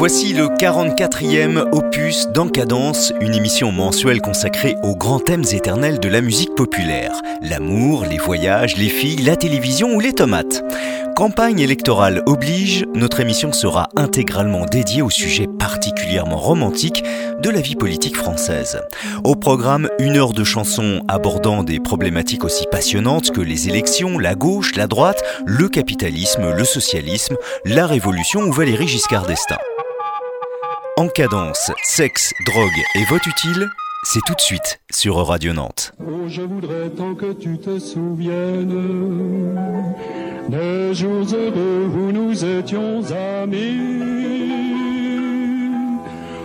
Voici le 44e opus d'Encadence, une émission mensuelle consacrée aux grands thèmes éternels de la musique populaire. L'amour, les voyages, les filles, la télévision ou les tomates. Campagne électorale oblige, notre émission sera intégralement dédiée au sujet particulièrement romantique de la vie politique française. Au programme, une heure de chansons abordant des problématiques aussi passionnantes que les élections, la gauche, la droite, le capitalisme, le socialisme, la révolution ou Valérie Giscard d'Estaing. En cadence, sexe, drogue et vote utile, c'est tout de suite sur Radio Nantes. Oh, je voudrais tant que tu te souviennes des jours heureux où nous étions amis.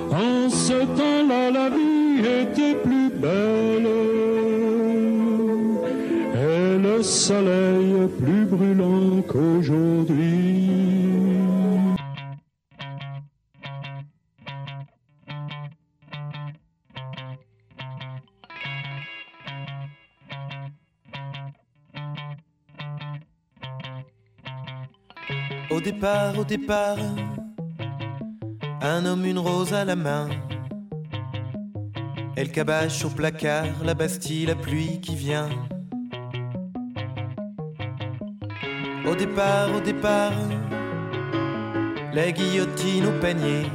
En ce temps-là, la vie était plus belle et le soleil plus brûlant qu'aujourd'hui. Départ, au départ, un homme, une rose à la main. Elle cabache au placard, la Bastille, la pluie qui vient. Au départ, au départ, la guillotine au panier.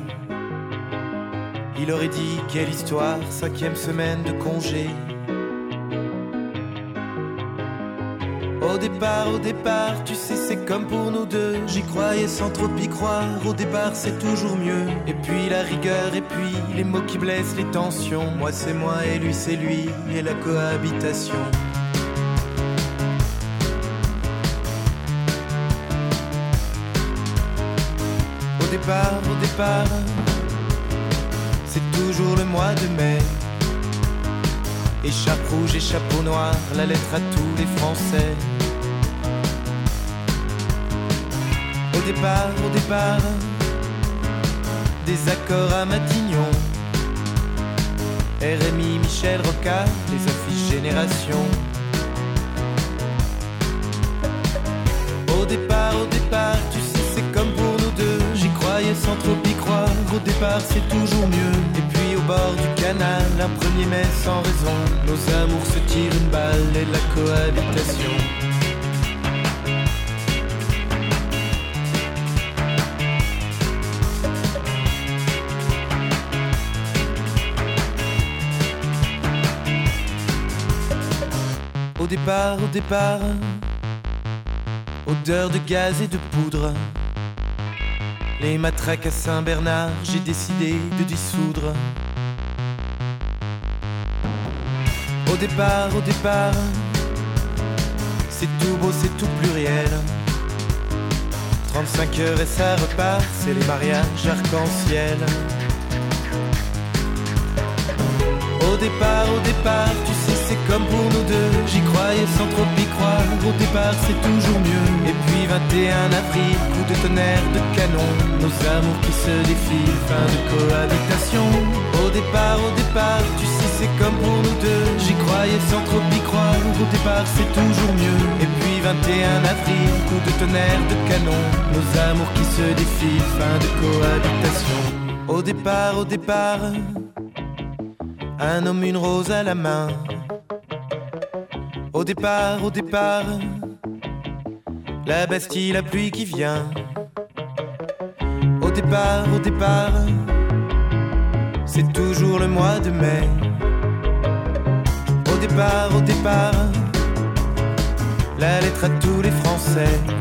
Il aurait dit quelle histoire, cinquième semaine de congé. Départ, au départ, tu sais, c'est comme pour nous deux. J'y croyais sans trop y croire. Au départ, c'est toujours mieux. Et puis la rigueur, et puis les mots qui blessent, les tensions. Moi, c'est moi, et lui, c'est lui, et la cohabitation. Au départ, au départ, c'est toujours le mois de mai. Échape rouge et noir, la lettre à tous les Français. Au départ, au départ, des accords à Matignon. RMI, Michel Rocard, les affiches Génération. Au départ, au départ, tu sais, c'est comme pour nous deux. J'y croyais sans trop y croire. Au départ, c'est toujours mieux. Et puis au bord du canal, un premier mai sans raison. Nos amours se tirent une balle et la cohabitation. Départ, au départ, odeur de gaz et de poudre. Les matraques à Saint-Bernard, j'ai décidé de dissoudre. Au départ, au départ, c'est tout beau, c'est tout pluriel. 35 heures et ça repart, c'est les mariages arc-en-ciel. Au départ, au départ, tu c'est comme pour nous deux. J'y croyais sans trop y croire. Au départ, c'est toujours mieux. Et puis 21 avril, coup de tonnerre, de canon. Nos amours qui se défilent, fin de cohabitation. Au départ, au départ, tu sais, c'est comme pour nous deux. J'y croyais sans trop y croire. Au départ, c'est toujours mieux. Et puis 21 avril, coup de tonnerre, de canon. Nos amours qui se défilent, fin de cohabitation. Au départ, au départ. Un homme, une rose à la main. Au départ, au départ, la Bastille, la pluie qui vient. Au départ, au départ, c'est toujours le mois de mai. Au départ, au départ, la lettre à tous les Français.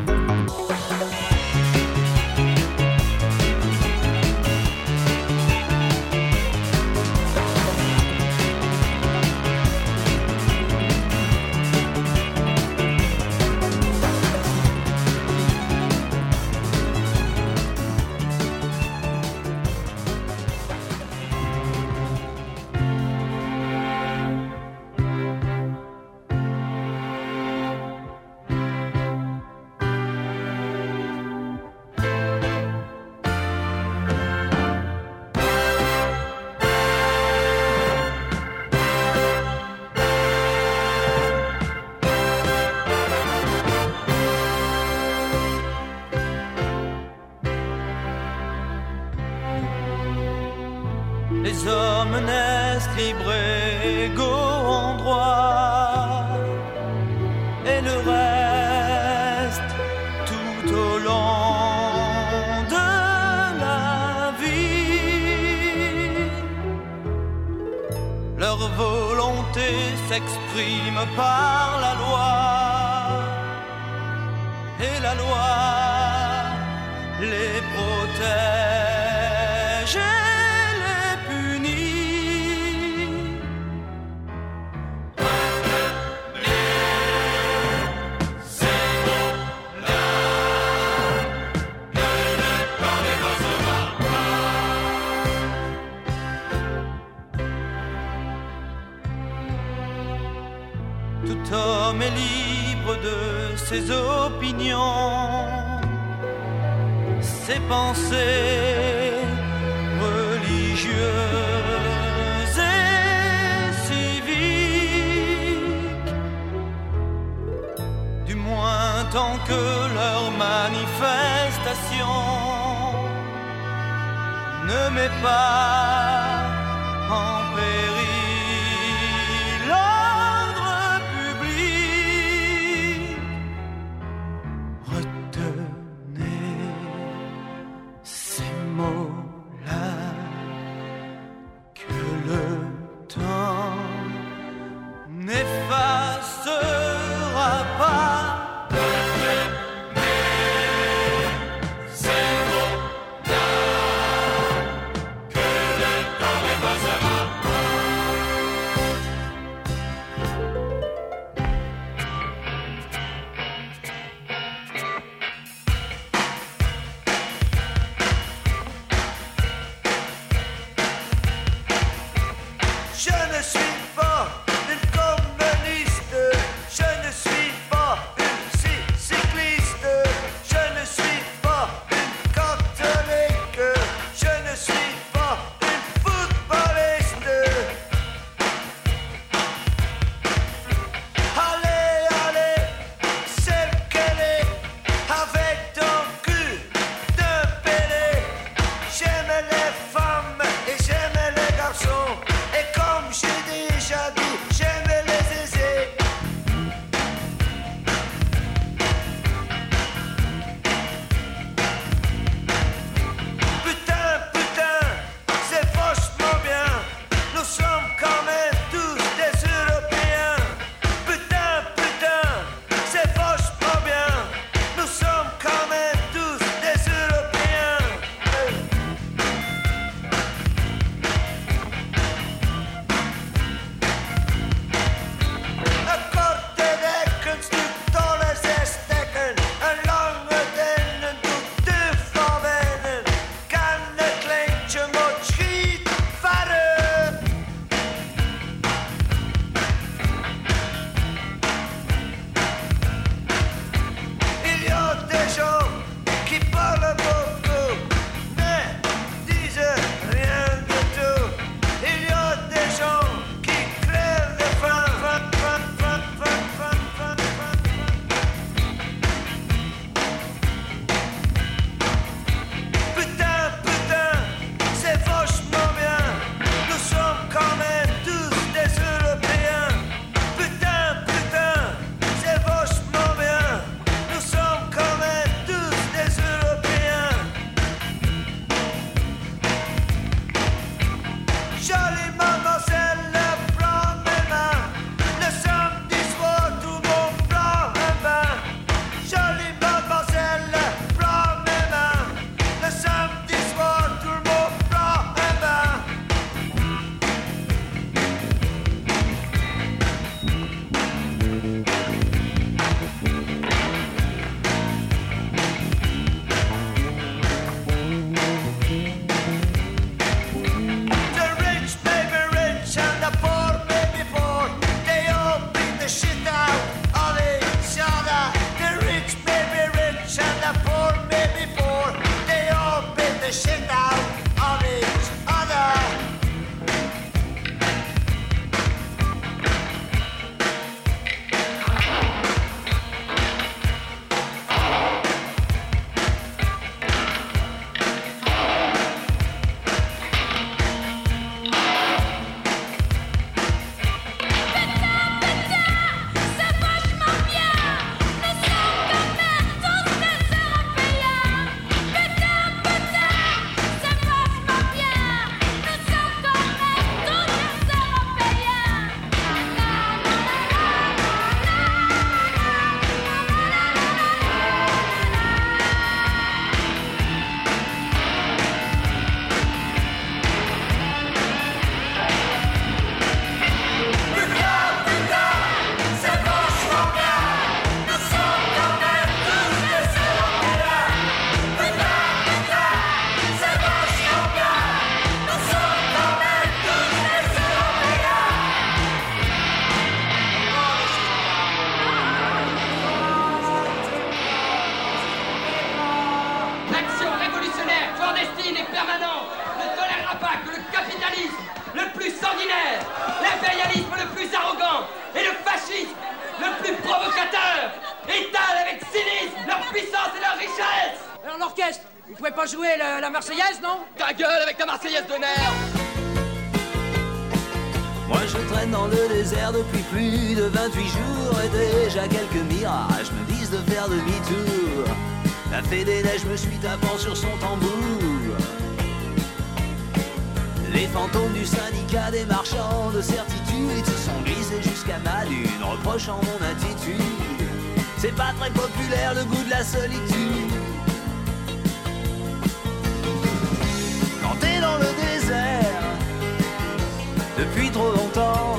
S'exprime par la loi, et la loi les protège ses opinions ses pensées religieuses et civiques, du moins tant que leur manifestation ne met pas Marseillaise, non? Ta gueule avec ta Marseillaise de nerf Moi je traîne dans le désert depuis plus de 28 jours et déjà quelques mirages me disent de faire demi-tour. La fée des neiges me suit tapant sur son tambour. Les fantômes du syndicat des marchands de certitude se sont glissés jusqu'à ma lune, reprochant mon attitude. C'est pas très populaire le goût de la solitude. Depuis trop longtemps,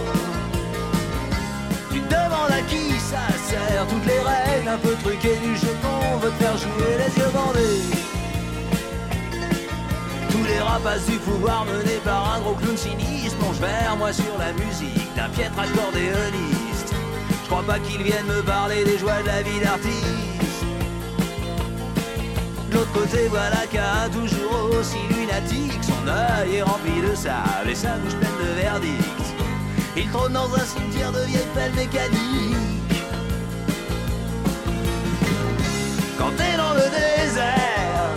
tu te demandes à qui ça sert. Toutes les règles un peu truquées du jeu qu'on veut te faire jouer les yeux bandés. Tous les rapaces du pouvoir menés par un gros clown sinistre plongent vers moi sur la musique d'un piètre accordéoniste. Je crois pas qu'ils viennent me parler des joies de la vie d'artiste. De l'autre côté, voilà qu'un toujours aussi lunatique, son œil est rempli de sable et sa bouche pleine de verdict. Il trône dans un cimetière de vieilles pelles mécaniques. Quand t'es dans le désert,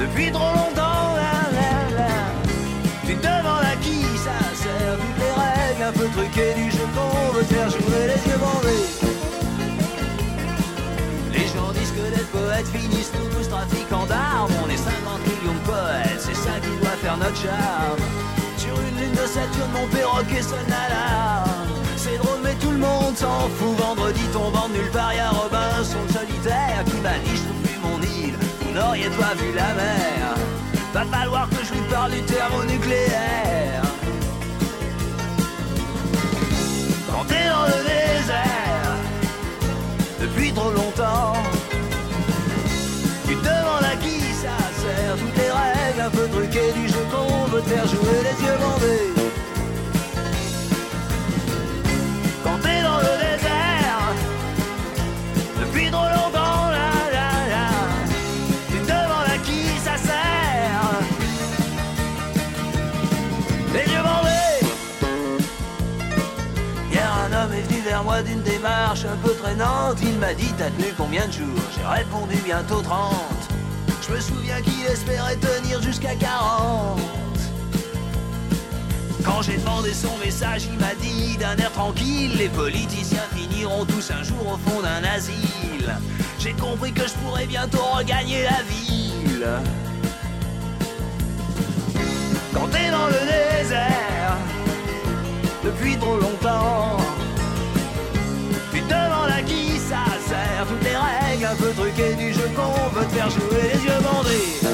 depuis trop longtemps, là, là, là, tu te demandes à qui ça sert. Toutes les règles un peu truquées du jeu qu'on veut faire jouer les yeux bandés. Les gens disent que les poètes finissent notre charme. Sur une lune de Saturne, mon perroquet sonne l'alarme. C'est drôle, mais tout le monde s'en fout. Vendredi tombant nulle part, y'a Robinson solitaire qui m'a dit Je plus mon île. Vous n'auriez pas vu la mer. Va falloir que je lui parle du thermonucléaire. Quand t'es dans le désert, depuis trop longtemps. Te faire jouer les yeux bandés. Quand t'es dans le désert Depuis trop longtemps là, là, là, Tu te demandes à qui ça sert. Les yeux bandés. Hier un homme est venu vers moi d'une démarche un peu traînante. Il m'a dit t'as tenu combien de jours? J'ai répondu bientôt 30 Je me souviens qu'il espérait tenir jusqu'à 40 Quand j'ai demandé son message il m'a dit d'un air tranquille Les politiciens finiront tous un jour au fond d'un asile. J'ai compris que je pourrais bientôt regagner la ville. Quand t'es dans le désert depuis trop longtemps. Tu te demandes à qui ça sert. Toutes les règles un peu truquées du jeu qu'on veut te faire jouer les yeux bandés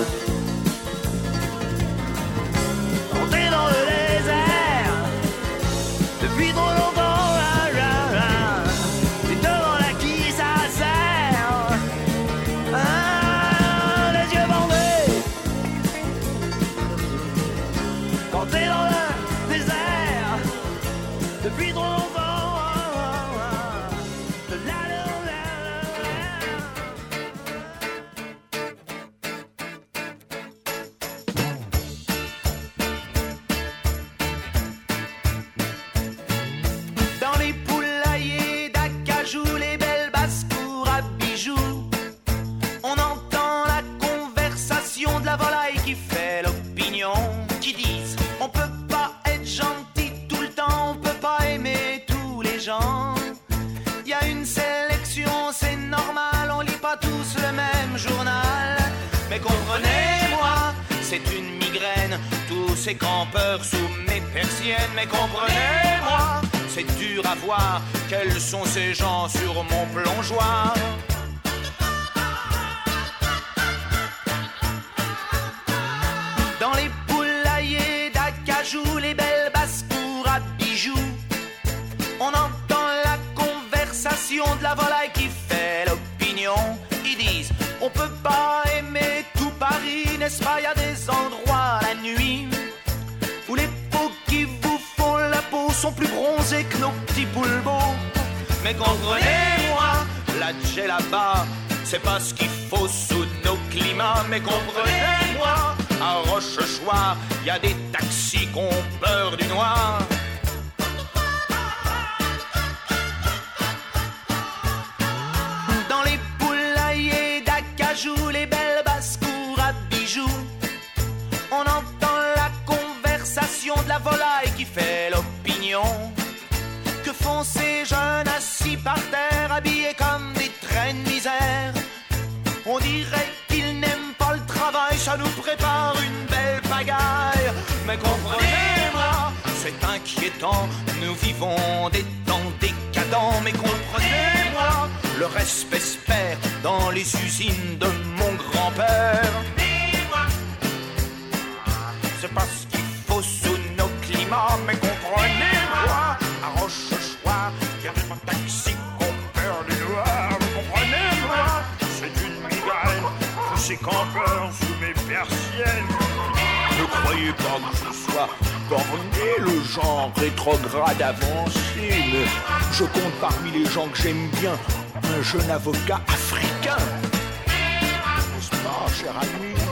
d'acajou, les belles basses-cours à bijoux, on entend la conversation de la volaille qui fait l'opinion. Que font ces jeunes assis par terre, habillés comme des traînes misère? On dirait qu'ils n'aiment pas le travail, ça nous prépare une belle pagaille. Mais comprenez-moi, c'est inquiétant, nous vivons des temps décadents. Mais comprenez-moi, le respect se perd dans les usines de mon grand-père. C'est parce qu'il faut sous nos climats, mais comprenez-moi, à Rochechouart, il y a qui ont peur du noir. Comprenez-moi, c'est une migraine, je sais campeurs sous mes persiennes. Ne croyez pas que je sois borné, le genre rétrograde avancé, mais je compte parmi les gens que j'aime bien un jeune avocat africain. Cher ami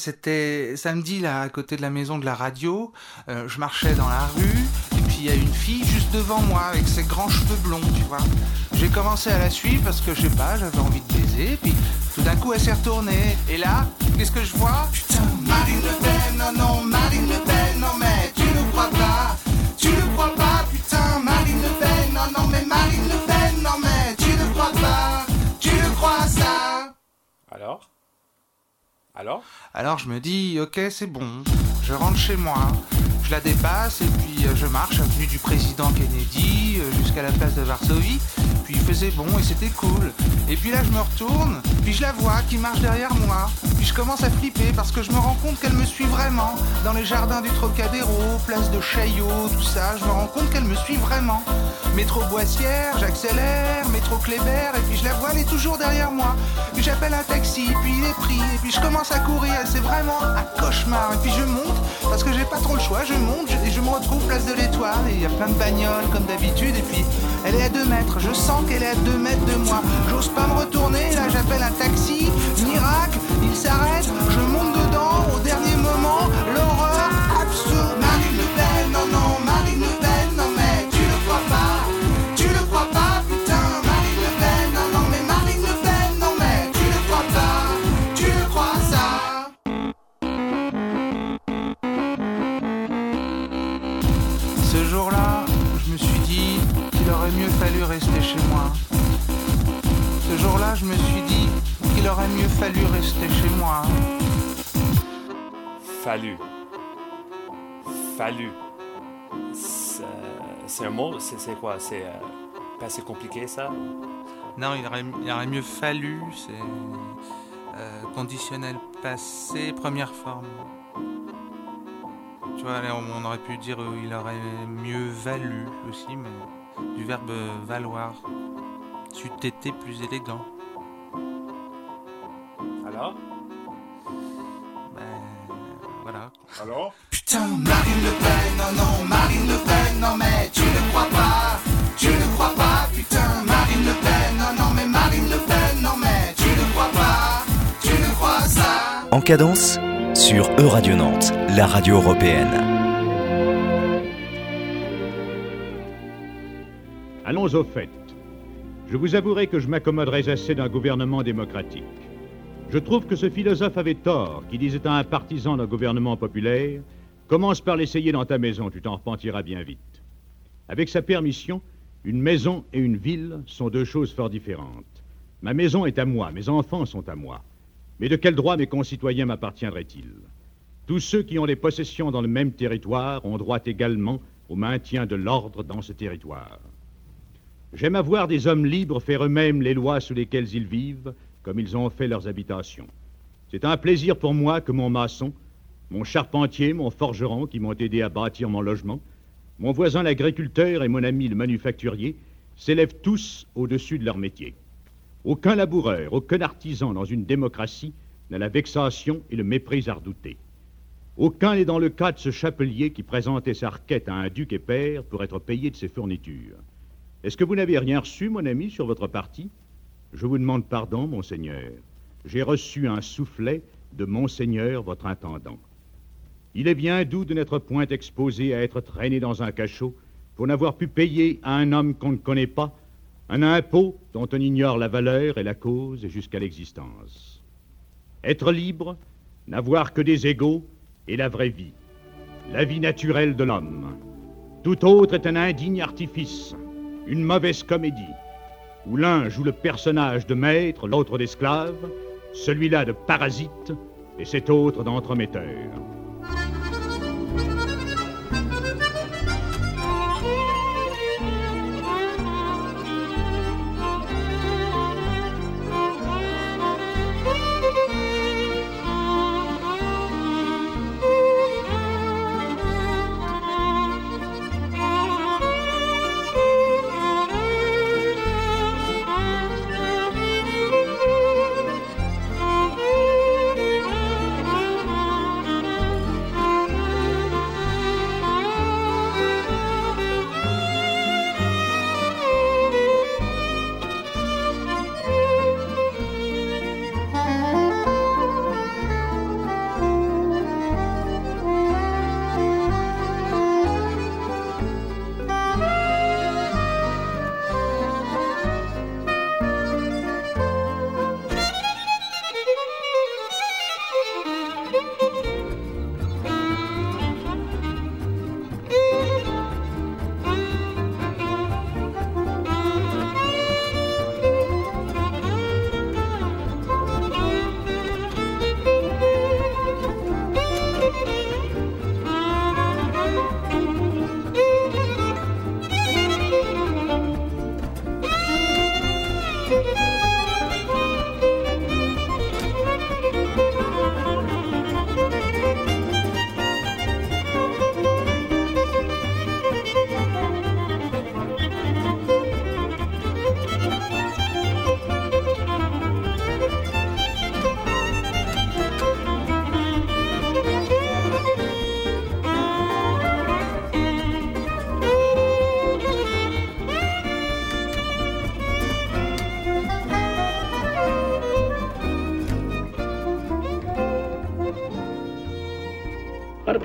c'était samedi, là, à côté de la maison de la radio, euh, je marchais dans la rue, et puis il y a une fille juste devant moi, avec ses grands cheveux blonds, tu vois. J'ai commencé à la suivre parce que, je sais pas, j'avais envie de baiser, puis tout d'un coup, elle s'est retournée, et là, qu'est-ce que je vois? Putain, Marine Le Pen, non, non, Marine Le Pen, non, mais tu ne crois pas, tu ne crois pas, putain, Marine Le Pen, non, non, mais Marine Le Pen, non, mais tu ne crois pas, tu ne crois ça? Alors? Alors? Alors je me dis, ok, c'est bon, je rentre chez moi, je la dépasse et puis euh, je marche avenue du président Kennedy euh, jusqu'à la place de Varsovie. Puis il faisait bon et c'était cool. Et puis là je me retourne, puis je la vois qui marche derrière moi. Puis je commence à flipper parce que je me rends compte qu'elle me suit vraiment. Dans les jardins du Trocadéro, place de Chaillot, tout ça, je me rends compte qu'elle me suit vraiment. Métro Boissière, j'accélère, métro Kléber, et puis je la vois, elle est toujours derrière moi. Puis j'appelle un taxi, puis il est pris, et puis je commence à courir, c'est vraiment un cauchemar. Et puis je monte, parce que j'ai pas trop le choix, je monte, et je me retrouve place de l'Étoile, et il y a plein de bagnoles comme d'habitude, et puis elle est à 2 mètres, je sens qu'elle est à 2 mètres de moi. J'ose pas me retourner, là j'appelle un taxi, fallu rester chez moi. Fallu. Fallu. C'est un mot C'est quoi? C'est euh, pas assez compliqué ça? Non, il aurait, il aurait mieux fallu, c'est euh, conditionnel passé, première forme. Tu vois, on aurait pu dire euh, il aurait mieux valu aussi, mais du verbe valoir. Tu t'étais plus élégant. Alors Ben, voilà. Alors Putain, Marine Le Pen, non, non, Marine Le Pen, non mais tu ne crois pas, tu ne crois pas, putain, Marine Le Pen, non, non, mais Marine Le Pen, non mais tu ne crois pas, tu ne crois ça. En cadence sur E-Radio Nantes, la radio européenne. Allons au fait. Je vous avouerai que je m'accommoderais assez d'un gouvernement démocratique. Je trouve que ce philosophe avait tort qui disait à un partisan d'un gouvernement populaire Commence par l'essayer dans ta maison, tu t'en repentiras bien vite. Avec sa permission, une maison et une ville sont deux choses fort différentes. Ma maison est à moi, mes enfants sont à moi. Mais de quel droit mes concitoyens m'appartiendraient-ils? Tous ceux qui ont des possessions dans le même territoire ont droit également au maintien de l'ordre dans ce territoire. J'aime à voir des hommes libres faire eux-mêmes les lois sous lesquelles ils vivent, comme ils ont fait leurs habitations. C'est un plaisir pour moi que mon maçon, mon charpentier, mon forgeron qui m'ont aidé à bâtir mon logement, mon voisin l'agriculteur et mon ami le manufacturier s'élèvent tous au-dessus de leur métier. Aucun laboureur, aucun artisan dans une démocratie n'a la vexation et le mépris à redouter. Aucun n'est dans le cas de ce chapelier qui présentait sa requête à un duc et père pour être payé de ses fournitures. Est-ce que vous n'avez rien reçu, mon ami, sur votre parti Je vous demande pardon, monseigneur. J'ai reçu un soufflet de monseigneur, votre intendant. Il est bien doux de n'être point exposé à être traîné dans un cachot pour n'avoir pu payer à un homme qu'on ne connaît pas un impôt dont on ignore la valeur et la cause jusqu'à l'existence. Être libre, n'avoir que des égaux est la vraie vie, la vie naturelle de l'homme. Tout autre est un indigne artifice, une mauvaise comédie, où l'un joue le personnage de maître, l'autre d'esclave, celui-là de parasite et cet autre d'entremetteur.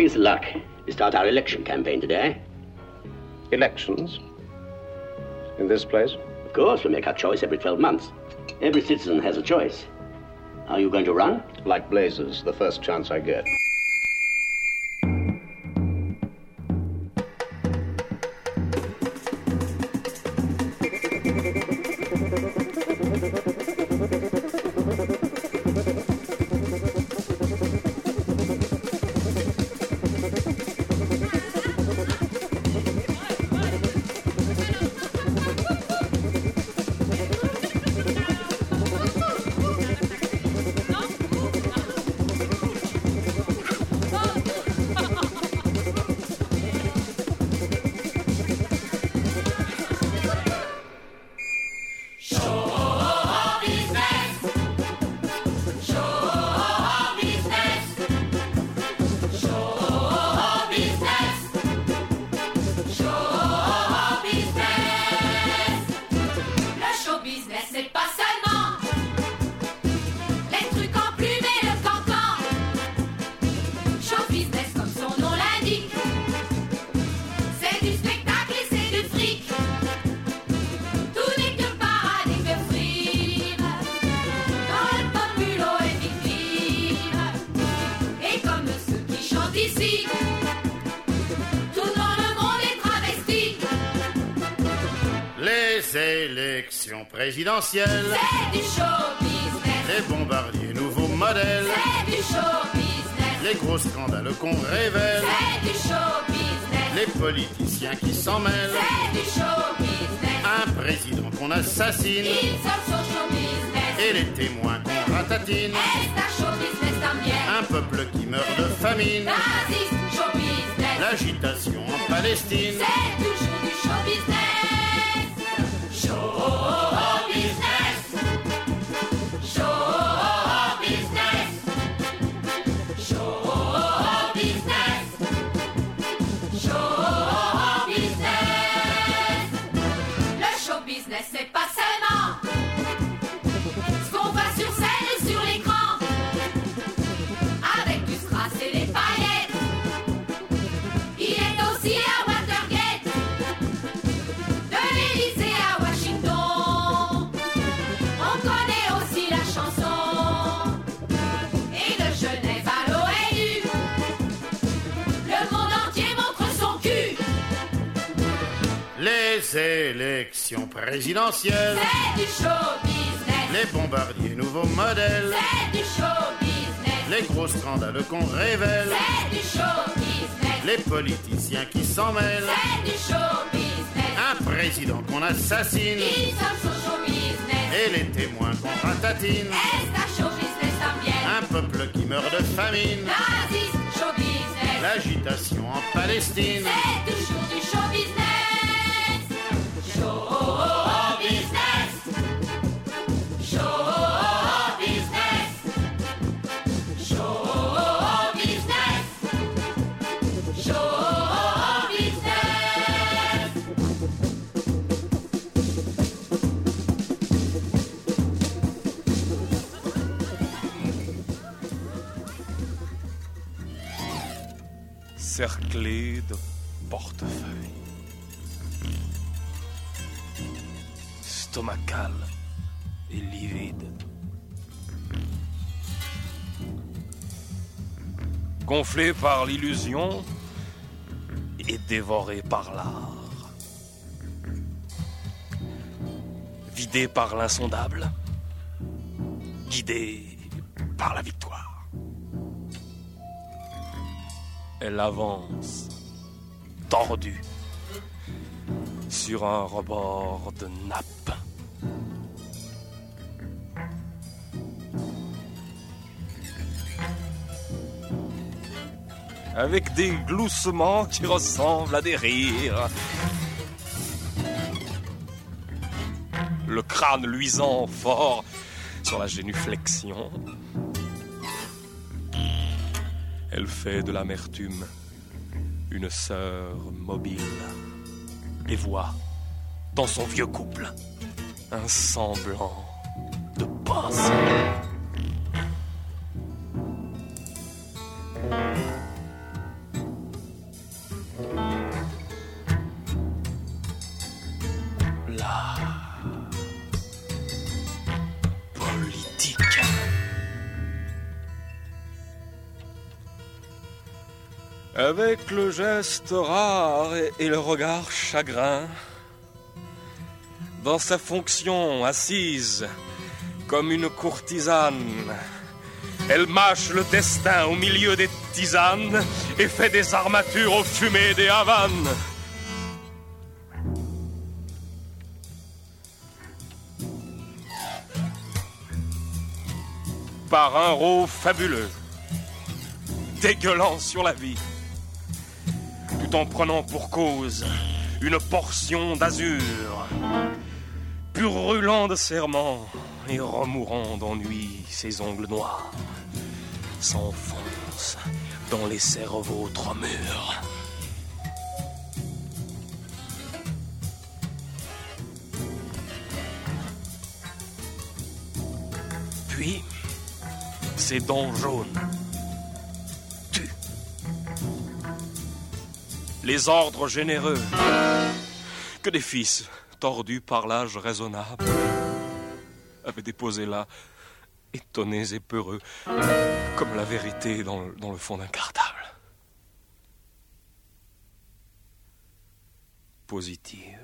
Piece of luck to start our election campaign today. Elections? In this place? Of course, we make our choice every 12 months. Every citizen has a choice. Are you going to run? Like blazes, the first chance I get. Élection présidentielle. C'est du show business. Les bombardiers, nouveaux modèles. C'est du show business. Les gros scandales qu'on révèle. C'est du show business. Les politiciens qui s'en mêlent. C'est du show business. Un président qu'on assassine. Ils sont sur show business. Et les témoins qu'on ratatine. Est show business también. Un peuple qui meurt de famine. Nazis, show business. L'agitation en Palestine. C'est du élections présidentielles. C'est du show business. Les bombardiers, nouveaux modèles. C'est du show business. Les gros scandales qu'on révèle. C'est du show business. Les politiciens qui s'en mêlent. C'est du show business. Un président qu'on assassine. Ils sont show business. Et les témoins qu'on ratatine. Esta show business. Un peuple qui meurt de famine. Nazis, show business. L'agitation en Palestine. C'est toujours du show business. Cerclé de portefeuilles. Stomacal et livide. Gonflé par l'illusion et dévoré par l'art. Vidé par l'insondable, guidé par la victoire. Elle avance, tordue, sur un rebord de nappe. Avec des gloussements qui ressemblent à des rires. Le crâne luisant fort sur la génuflexion. Elle fait de l'amertume une sœur mobile et voit dans son vieux couple un semblant de passe. Avec le geste rare et, le regard chagrin, dans sa fonction assise comme une courtisane, elle mâche le destin au milieu des tisanes et fait des armatures aux fumées des havanes. Par un rôle fabuleux, dégueulant sur la vie, en prenant pour cause une portion d'azur, purrulant de serment et remourant d'ennui, ses ongles noirs s'enfoncent dans les cerveaux trop mûrs. Puis, ses dents jaunes Les ordres généreux que des fils tordus par l'âge raisonnable avaient déposé là, étonnés et peureux, comme la vérité dans le, fond d'un cartable. Positive.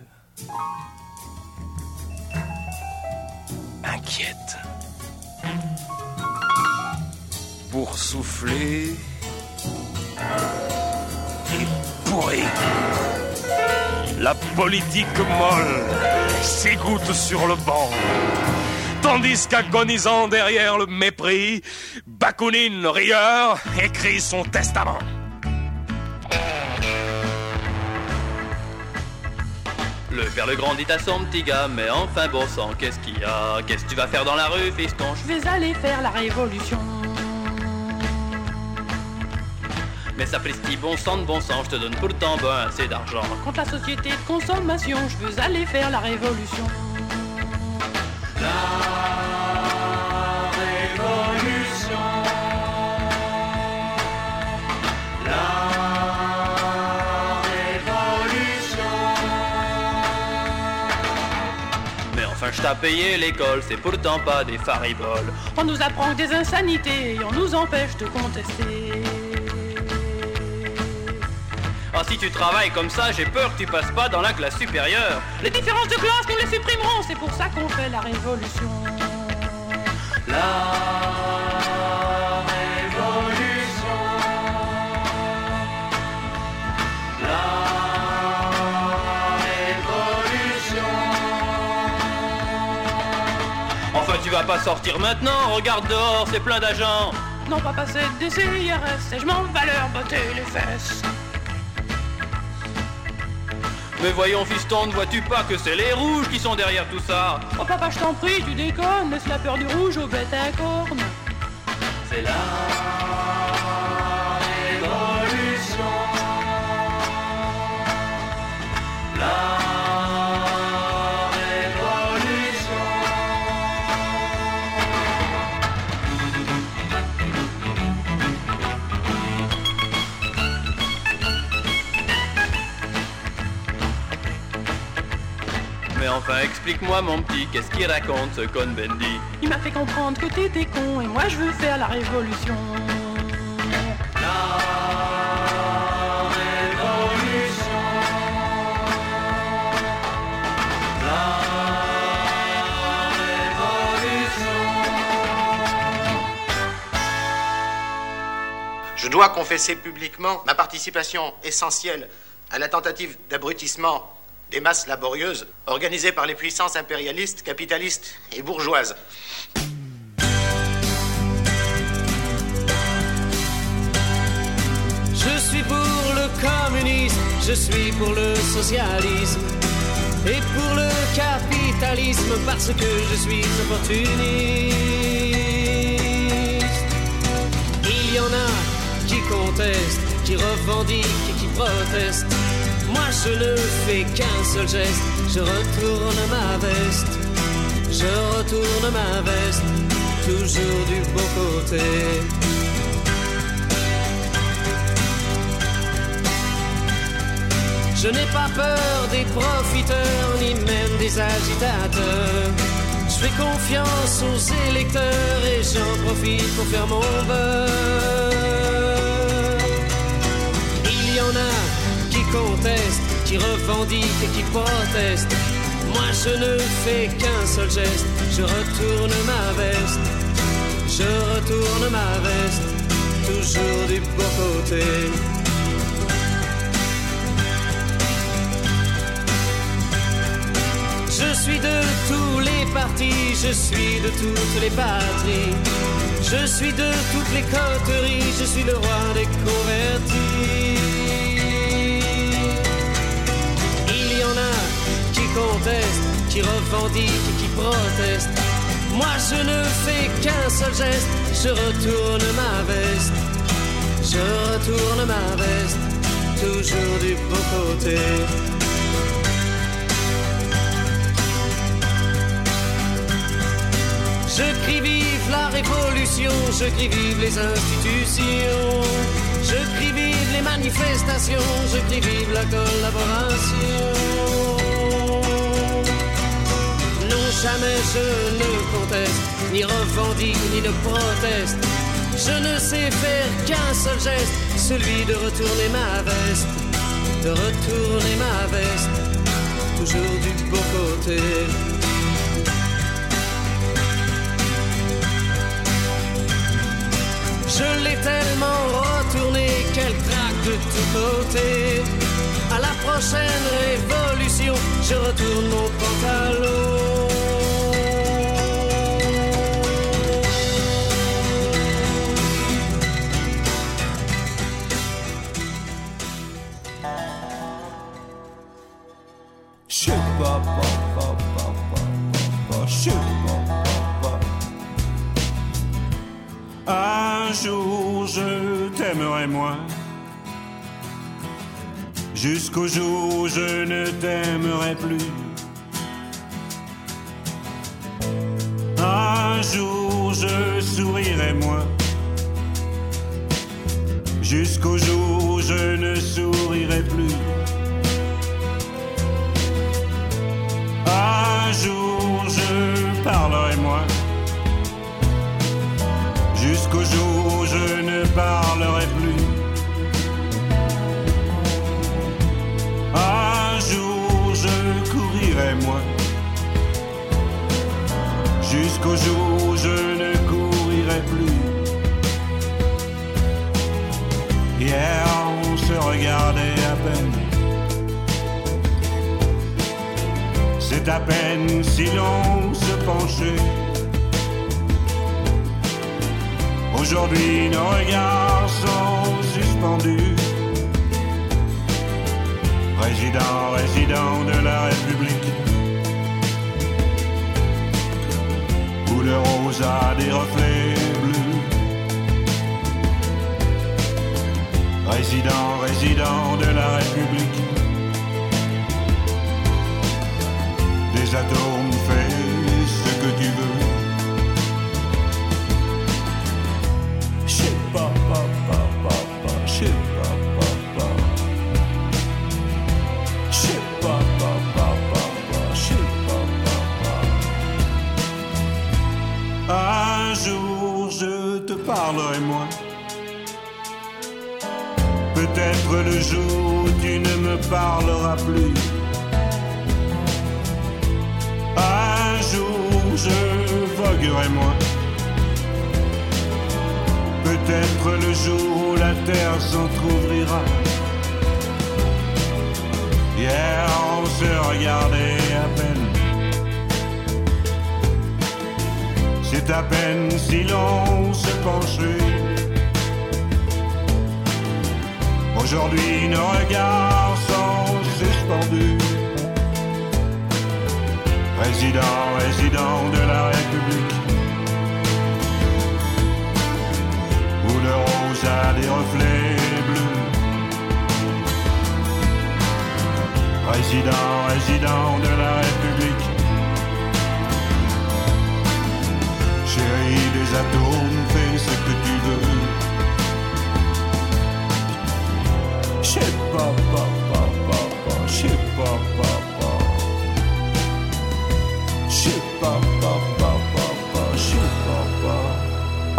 assiette. Pour souffler et La politique molle s'égoutte sur le banc. Tandis qu'agonisant derrière le mépris, Bakounine, rieur, écrit son testament. Le père le grand dit à son petit gars, mais enfin bon sang, qu'est-ce qu'il y a? Qu'est-ce que tu vas faire dans la rue, fiston? Je vais aller faire la révolution. Mais sapristi, bon sang de bon sang, je te donne pourtant ben assez d'argent. Contre la société de consommation, je veux aller faire la révolution. révolution. La révolution. Mais enfin, je t'ai payé l'école, c'est pourtant pas des fariboles. On nous apprend des insanités et on nous empêche de contester. Si tu travailles comme ça, j'ai peur que tu passes pas dans la classe supérieure. Les différences de classe, nous les supprimerons, c'est pour ça qu'on fait la révolution. La révolution. La révolution. Enfin, tu vas pas sortir maintenant, regarde dehors, c'est plein d'agents. Non, pas passer des CIRS et je m'en vais leur botter les fesses. Mais voyons, fiston, ne vois-tu pas que c'est les rouges qui sont derrière tout ça Oh papa, je t'en prie, tu déconnes, laisse la peur du rouge aux bêtes à cornes. C'est la enfin, explique-moi, mon petit, qu'est-ce qu'il raconte, ce con Bendy Il m'a fait comprendre que t'étais con et moi je veux faire la révolution. Je dois confesser publiquement ma participation essentielle à la tentative d'abrutissement des masses laborieuses organisée par les puissances impérialistes, capitalistes et bourgeoises. Je suis pour le communisme, je suis pour le socialisme et pour le capitalisme parce que je suis opportuniste. Il y en a qui contestent, qui revendiquent et qui protestent. Moi je ne fais qu'un seul geste, je retourne ma veste, je retourne ma veste, toujours du bon côté. Je n'ai pas peur des profiteurs, ni même des agitateurs. Je fais confiance aux électeurs et j'en profite pour faire mon beurre. Qui contestent, qui revendiquent et qui protestent. Moi je ne fais qu'un seul geste, je retourne ma veste. Je retourne ma veste, toujours du bon côté. Je suis de tous les partis, je suis de toutes les patries. Je suis de toutes les coteries, je suis le roi des convertis. Qui revendiquent et qui protestent. Moi je ne fais qu'un seul geste, je retourne ma veste. Je retourne ma veste, toujours du bon côté. Je crie vive la révolution, je crie vive les institutions, je crie vive les manifestations, je crie vive la collaboration. Non, jamais je ne conteste, ni revendique, ni ne proteste. Je ne sais faire qu'un seul geste, celui de retourner ma veste, de retourner ma veste, toujours du bon côté. Je l'ai tellement retourné qu'elle craque de tous côtés. À la prochaine révolution, je retourne mon pantalon. Un jour je t'aimerai moins. Jusqu'au jour où je ne t'aimerai plus. Un jour je sourirai moins. Jusqu'au jour où je ne sourirai plus. Un jour je parlerai moins. Jusqu'au jour où je ne parlerai plus. Jusqu'au jour où je ne courirai plus. Hier on se regardait à peine. C'est à peine si l'on se penchait. Aujourd'hui, nos regards sont suspendus. Président, résident de la République. Le rose a des reflets bleus. Résident, résident de la République. des atomes, fais Peut-être le jour où tu ne me parleras plus. Un jour je voguerai moi. Peut-être le jour où la terre s'entr'ouvrira. Hier on se regardait à peine. C'est à peine si l'on se penchait. Aujourd'hui nos regards sont suspendus. Résident, résident de la République. Où le rose a des reflets bleus. Résident, résident de la République. Chérie des atomes, fais ce que tu veux.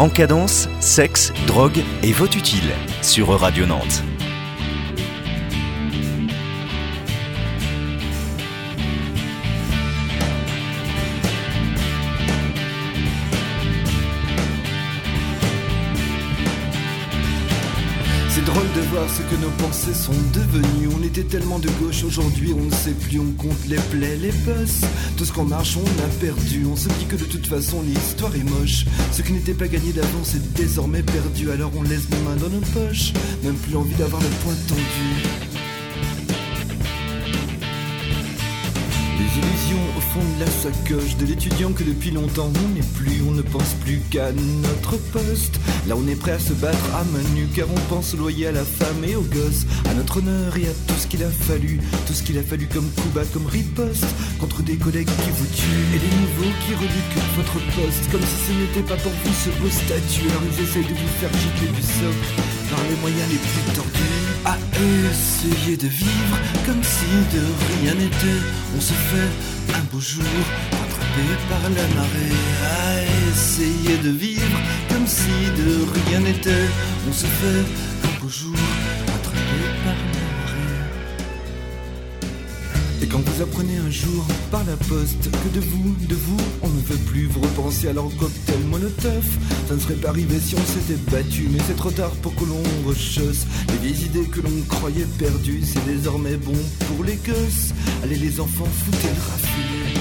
En cadence, sexe, drogue et vote utile sur Radio Nantes. Drôle de voir ce que nos pensées sont devenues. On était tellement de gauche aujourd'hui, on ne sait plus, on compte les plaies, les bosses. Tout ce qu'on marche, on a perdu. On se dit que de toute façon, l'histoire est moche. Ce qui n'était pas gagné d'avance est désormais perdu. Alors on laisse nos mains dans nos poches, même plus envie d'avoir le poing tendu. Fond de la sacoche de l'étudiant que depuis longtemps on n'est plus, on ne pense plus qu'à notre poste. Là on est prêt à se battre à main nue car on pense au loyer à la femme et aux gosses, à notre honneur et à tout ce qu'il a fallu, tout ce qu'il a fallu comme coup bas, comme riposte contre des collègues qui vous tuent et des nouveaux qui reluquent votre poste comme si ce n'était pas pour vous ce beau statut. Alors ils essayent de vous faire gicler du socle par les moyens les plus tordus. À essayer de vivre comme si de rien n'était. On se fait un beau jour rattrapé par la marée. À essayer de vivre comme si de rien n'était. On se fait un beau jour Quand vous apprenez un jour par la poste que de vous, de vous, on ne veut plus vous repenser à leur cocktail monotone, ça ne serait pas arrivé si on s'était battu, mais c'est trop tard pour que l'on rechausse les vieilles idées que l'on croyait perdues. C'est désormais bon pour les gosses. Allez les enfants, foutez le raffiné.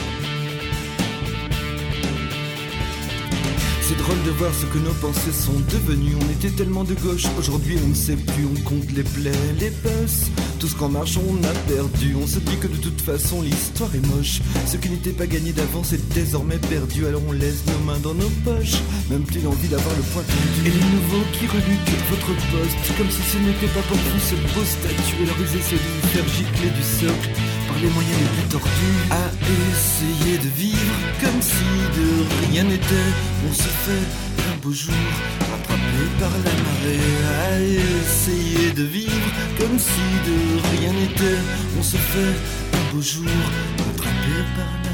Drôle de voir ce que nos pensées sont devenues. On était tellement de gauche, aujourd'hui on ne sait plus. On compte les plaies, les bosses. Tout ce qu'en marche on a perdu. On se dit que de toute façon l'histoire est moche. Ce qui n'était pas gagné d'avance est désormais perdu. Alors on laisse nos mains dans nos poches. Même plus l'envie d'avoir le point tendu. Et les nouveaux qui reluquent votre poste. Comme si ce n'était pas pour vous ce beau statut. Alors ils essaient de vous faire du socle les moyens les plus tordus. À essayer de vivre comme si de rien n'était. On se fait un beau jour rattrapé par la marée. À essayer de vivre comme si de rien n'était. On se fait un beau jour rattrapé par la marée.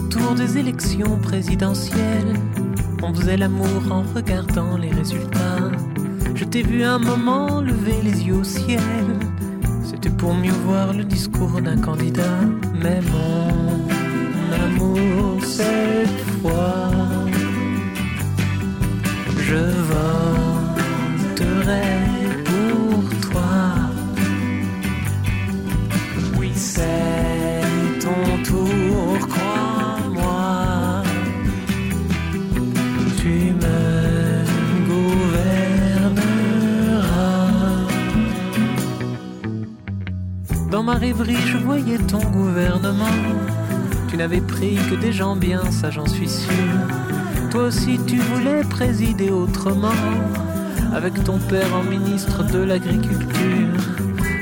Tour des élections présidentielles, on faisait l'amour en regardant les résultats. Je t'ai vu un moment lever les yeux au ciel. C'était pour mieux voir le discours d'un candidat. Mais mon amour, cette fois, je voterai pour toi. Oui, c'est ma rêverie, je voyais ton gouvernement. Tu n'avais pris que des gens bien, ça j'en suis sûr. Toi aussi, tu voulais présider autrement. Avec ton père en ministre de l'agriculture.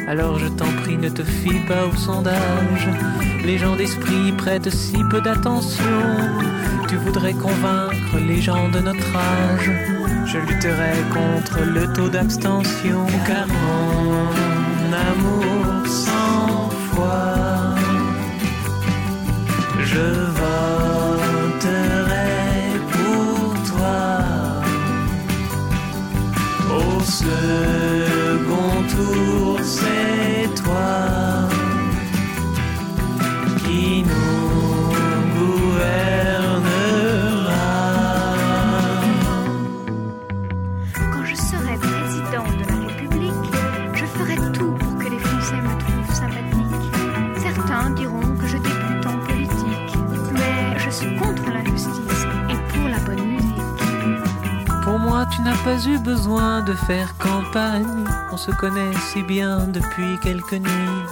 Alors je t'en prie, ne te fie pas au sondage. Les gens d'esprit prêtent si peu d'attention. Tu voudrais convaincre les gens de notre âge. Je lutterai contre le taux d'abstention. Car mon amour sans je voterai pour toi. Au second tour, c'est toi qui nous gouvernera. Quand je serai président de la tu n'as pas eu besoin de faire campagne. On se connaît si bien depuis quelques nuits.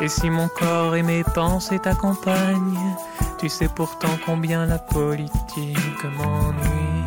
Et si mon corps et mes pensées t'accompagnent, tu sais pourtant combien la politique m'ennuie.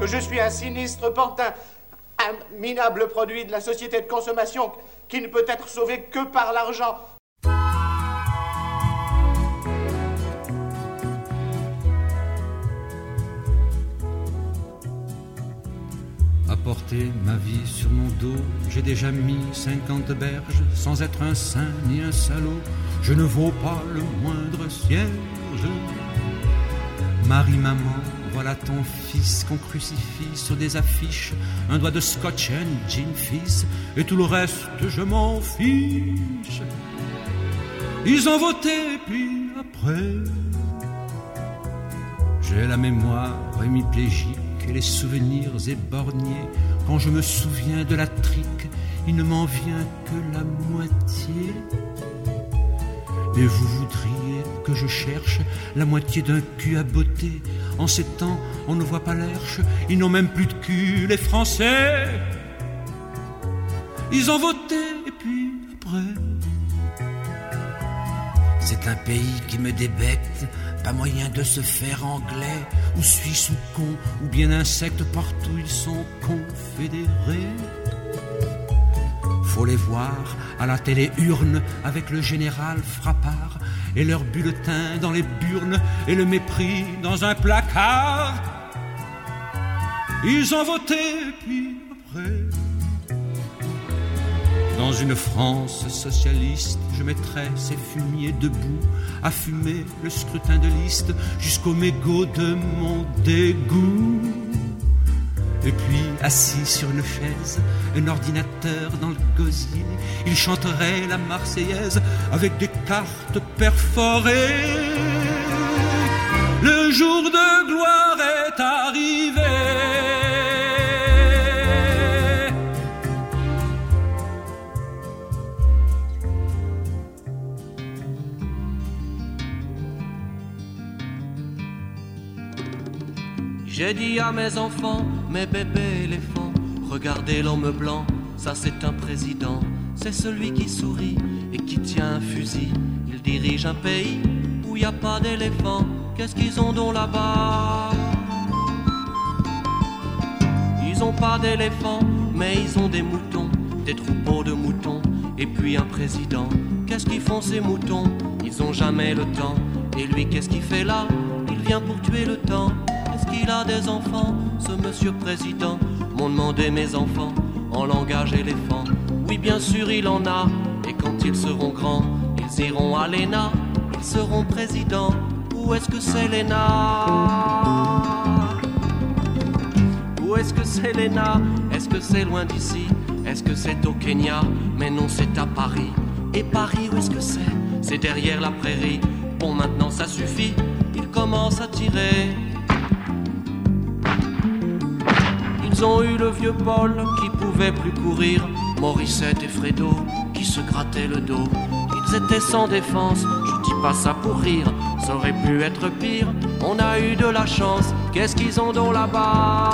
Que je suis un sinistre pantin, un minable produit de la société de consommation qui ne peut être sauvé que par l'argent. Apporter ma vie sur mon dos, j'ai déjà mis cinquante berges, sans être un saint ni un salaud, je ne vaux pas le moindre cierge. Marie, maman, voilà ton fils qu'on crucifie sur des affiches, un doigt de scotch and gin fils, et tout le reste je m'en fiche. Ils ont voté, puis après, j'ai la mémoire hémiplégique et les souvenirs éborgnés. Quand je me souviens de la trique, il ne m'en vient que la moitié. Et vous voudriez que je cherche la moitié d'un cul à beauté. En ces temps, on ne voit pas l'herche, ils n'ont même plus de cul, les Français. Ils ont voté, et puis après. C'est un pays qui me débecte, pas moyen de se faire anglais, ou suisse ou con, ou bien insecte, partout ils sont confédérés. Faut les voir à la télé urne avec le général Frappard et leur bulletin dans les burnes et le mépris dans un placard. Ils ont voté, puis après. Dans une France socialiste, je mettrais ces fumiers debout à fumer le scrutin de liste jusqu'au mégot de mon dégoût. Et puis, assis sur une chaise, un ordinateur dans le gosier, il chanterait la Marseillaise avec des cartes perforées. Le jour de gloire est arrivé. J'ai dit à mes enfants, mes bébés éléphants, regardez l'homme blanc, ça c'est un président. C'est celui qui sourit et qui tient un fusil. Il dirige un pays où il a pas d'éléphants. Qu'est-ce qu'ils ont donc là-bas? Ils ont pas d'éléphants, mais ils ont des moutons, des troupeaux de moutons, et puis un président. Qu'est-ce qu'ils font ces moutons? Ils ont jamais le temps. Et lui, qu'est-ce qu'il fait là? Il vient pour tuer le temps. Est-ce qu'il a des enfants, ce monsieur président M'ont demandé mes enfants en langage éléphant. Oui, bien sûr, il en a. Et quand ils seront grands, ils iront à l'ENA. Ils seront présidents. Où est-ce que c'est l'ENA? Où est-ce que c'est l'ENA? Est-ce que c'est loin d'ici? Est-ce que c'est au Kenya? Mais non, c'est à Paris. Et Paris, où est-ce que c'est? C'est derrière la prairie. Bon, maintenant ça suffit. Il commence à tirer. Ont eu le vieux Paul qui pouvait plus courir, Morissette et Fredo qui se grattaient le dos. Ils étaient sans défense, je dis pas ça pour rire, ça aurait pu être pire. On a eu de la chance, qu'est-ce qu'ils ont donc là-bas?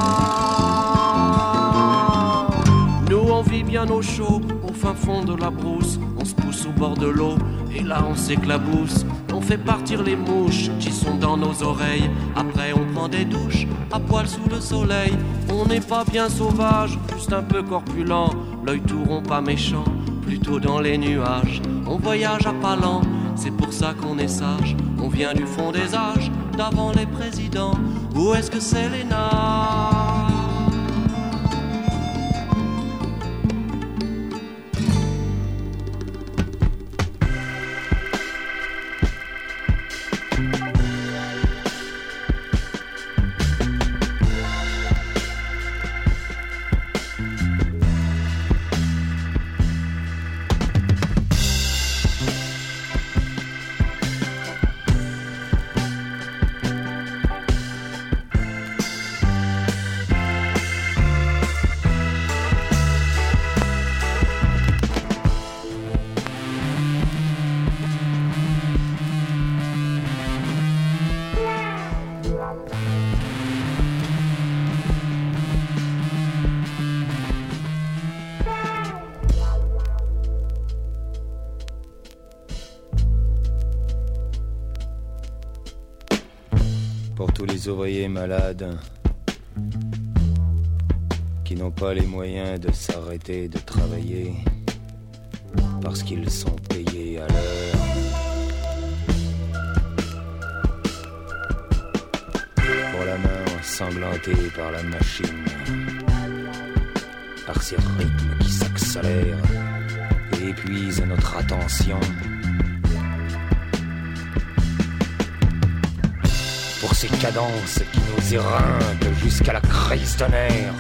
Nous on vit bien au chaud, au fin fond de la brousse, on se pousse au bord de l'eau, et là on s'éclabousse. Fait partir les mouches qui sont dans nos oreilles. Après, on prend des douches à poil sous le soleil. On n'est pas bien sauvage, juste un peu corpulent. L'œil tout rond, pas méchant, plutôt dans les nuages. On voyage à pas lent, c'est pour ça qu'on est sage. On vient du fond des âges, d'avant les présidents. Où est-ce que c'est l'ENA Pour les ouvriers malades, qui n'ont pas les moyens de s'arrêter de travailler parce qu'ils sont payés à l'heure. Pour la main ensanglantée par la machine, par ces rythmes qui s'accélèrent et épuisent notre attention. Ces cadences qui nous éreintent jusqu'à la crise nerfs.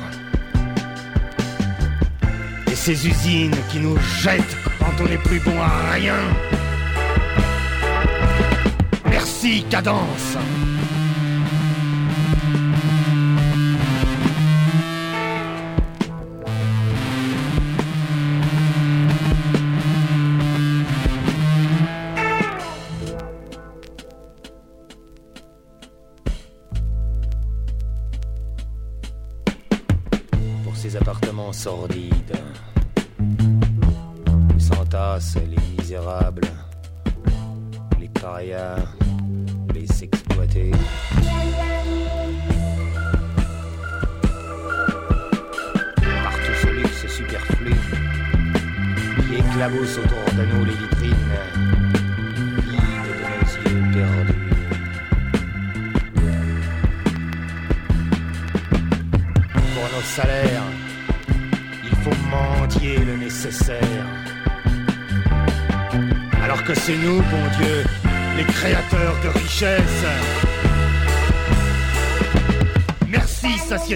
Et ces usines qui nous jettent quand on n'est plus bon à rien. Merci, cadence. solid.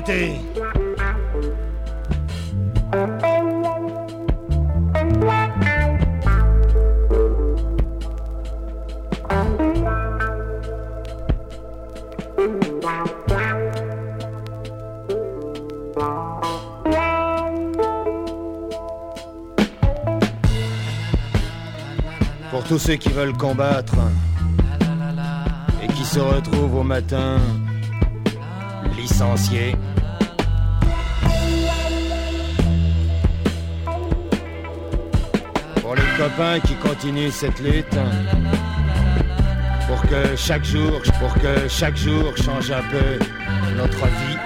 Pour tous ceux qui veulent combattre et qui se retrouvent au matin licenciés. Qui continuent cette lutte. Pour que chaque jour, pour que chaque jour change un peu notre vie.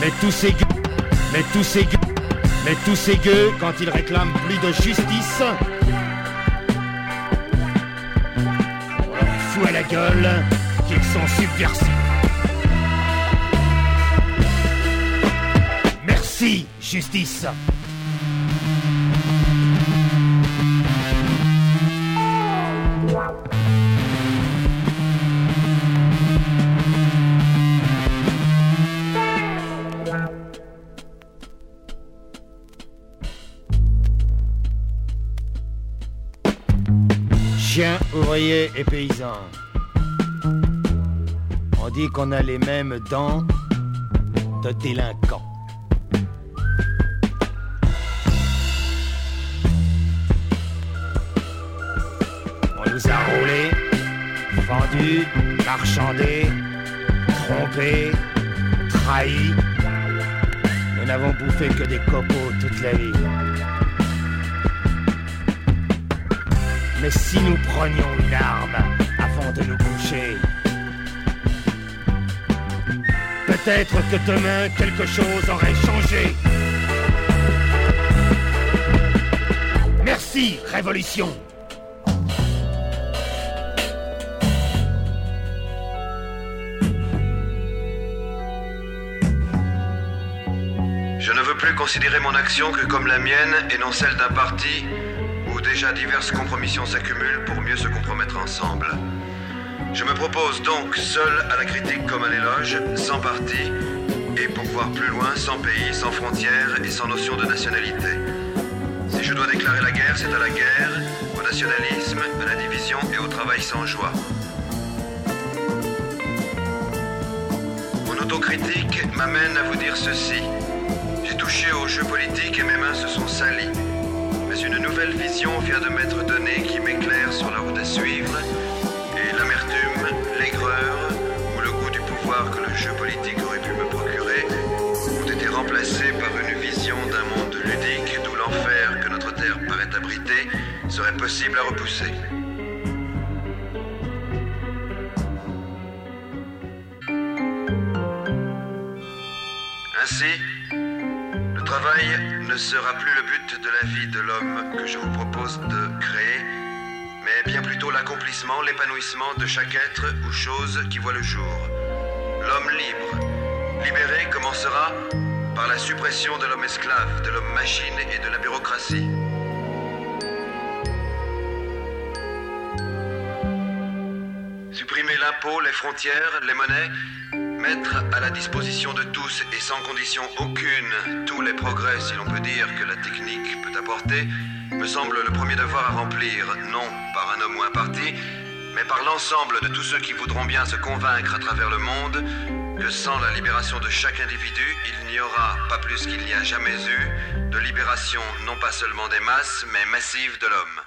Mais tous ces gueux, mais tous ces gueux, mais tous ces gueux, quand ils réclament plus de justice, on leur fout à la gueule qu'ils sont subversifs. Justice. Chiens, ouvriers et paysans. On dit qu'on a les mêmes dents de délinquants. Vendus, marchandés, trompés, trahis. Nous n'avons bouffé que des copeaux toute la vie. Mais si nous prenions une arme avant de nous coucher, peut-être que demain quelque chose aurait changé. Merci, Révolution. Considérer mon action que comme la mienne et non celle d'un parti où déjà diverses compromissions s'accumulent pour mieux se compromettre ensemble. Je me propose donc seul à la critique comme à l'éloge, sans parti, et pour voir plus loin, sans pays, sans frontières et sans notion de nationalité. Si je dois déclarer la guerre, c'est à la guerre, au nationalisme, à la division et au travail sans joie. Mon autocritique m'amène à vous dire ceci. J'ai touché au jeu politique et mes mains se sont salies. Mais une nouvelle vision vient de m'être donnée qui m'éclaire sur la route à suivre. Et l'amertume, l'aigreur ou le goût du pouvoir que le jeu politique aurait pu me procurer ont été remplacés par une vision d'un monde ludique d'où l'enfer que notre terre paraît abriter serait possible à repousser. Ainsi, travail ne sera plus le but de la vie de l'homme que je vous propose de créer, mais bien plutôt l'accomplissement, l'épanouissement de chaque être ou chose qui voit le jour. L'homme libre, libéré, commencera par la suppression de l'homme esclave, de l'homme machine et de la bureaucratie. Supprimer l'impôt, les frontières, les monnaies, mettre à la disposition de tous et sans condition aucune tous les progrès, si l'on peut dire, que la technique peut apporter, me semble le premier devoir à remplir, non par un homme ou un parti, mais par l'ensemble de tous ceux qui voudront bien se convaincre à travers le monde que sans la libération de chaque individu, il n'y aura, pas plus qu'il n'y a jamais eu, de libération non pas seulement des masses, mais massive de l'homme.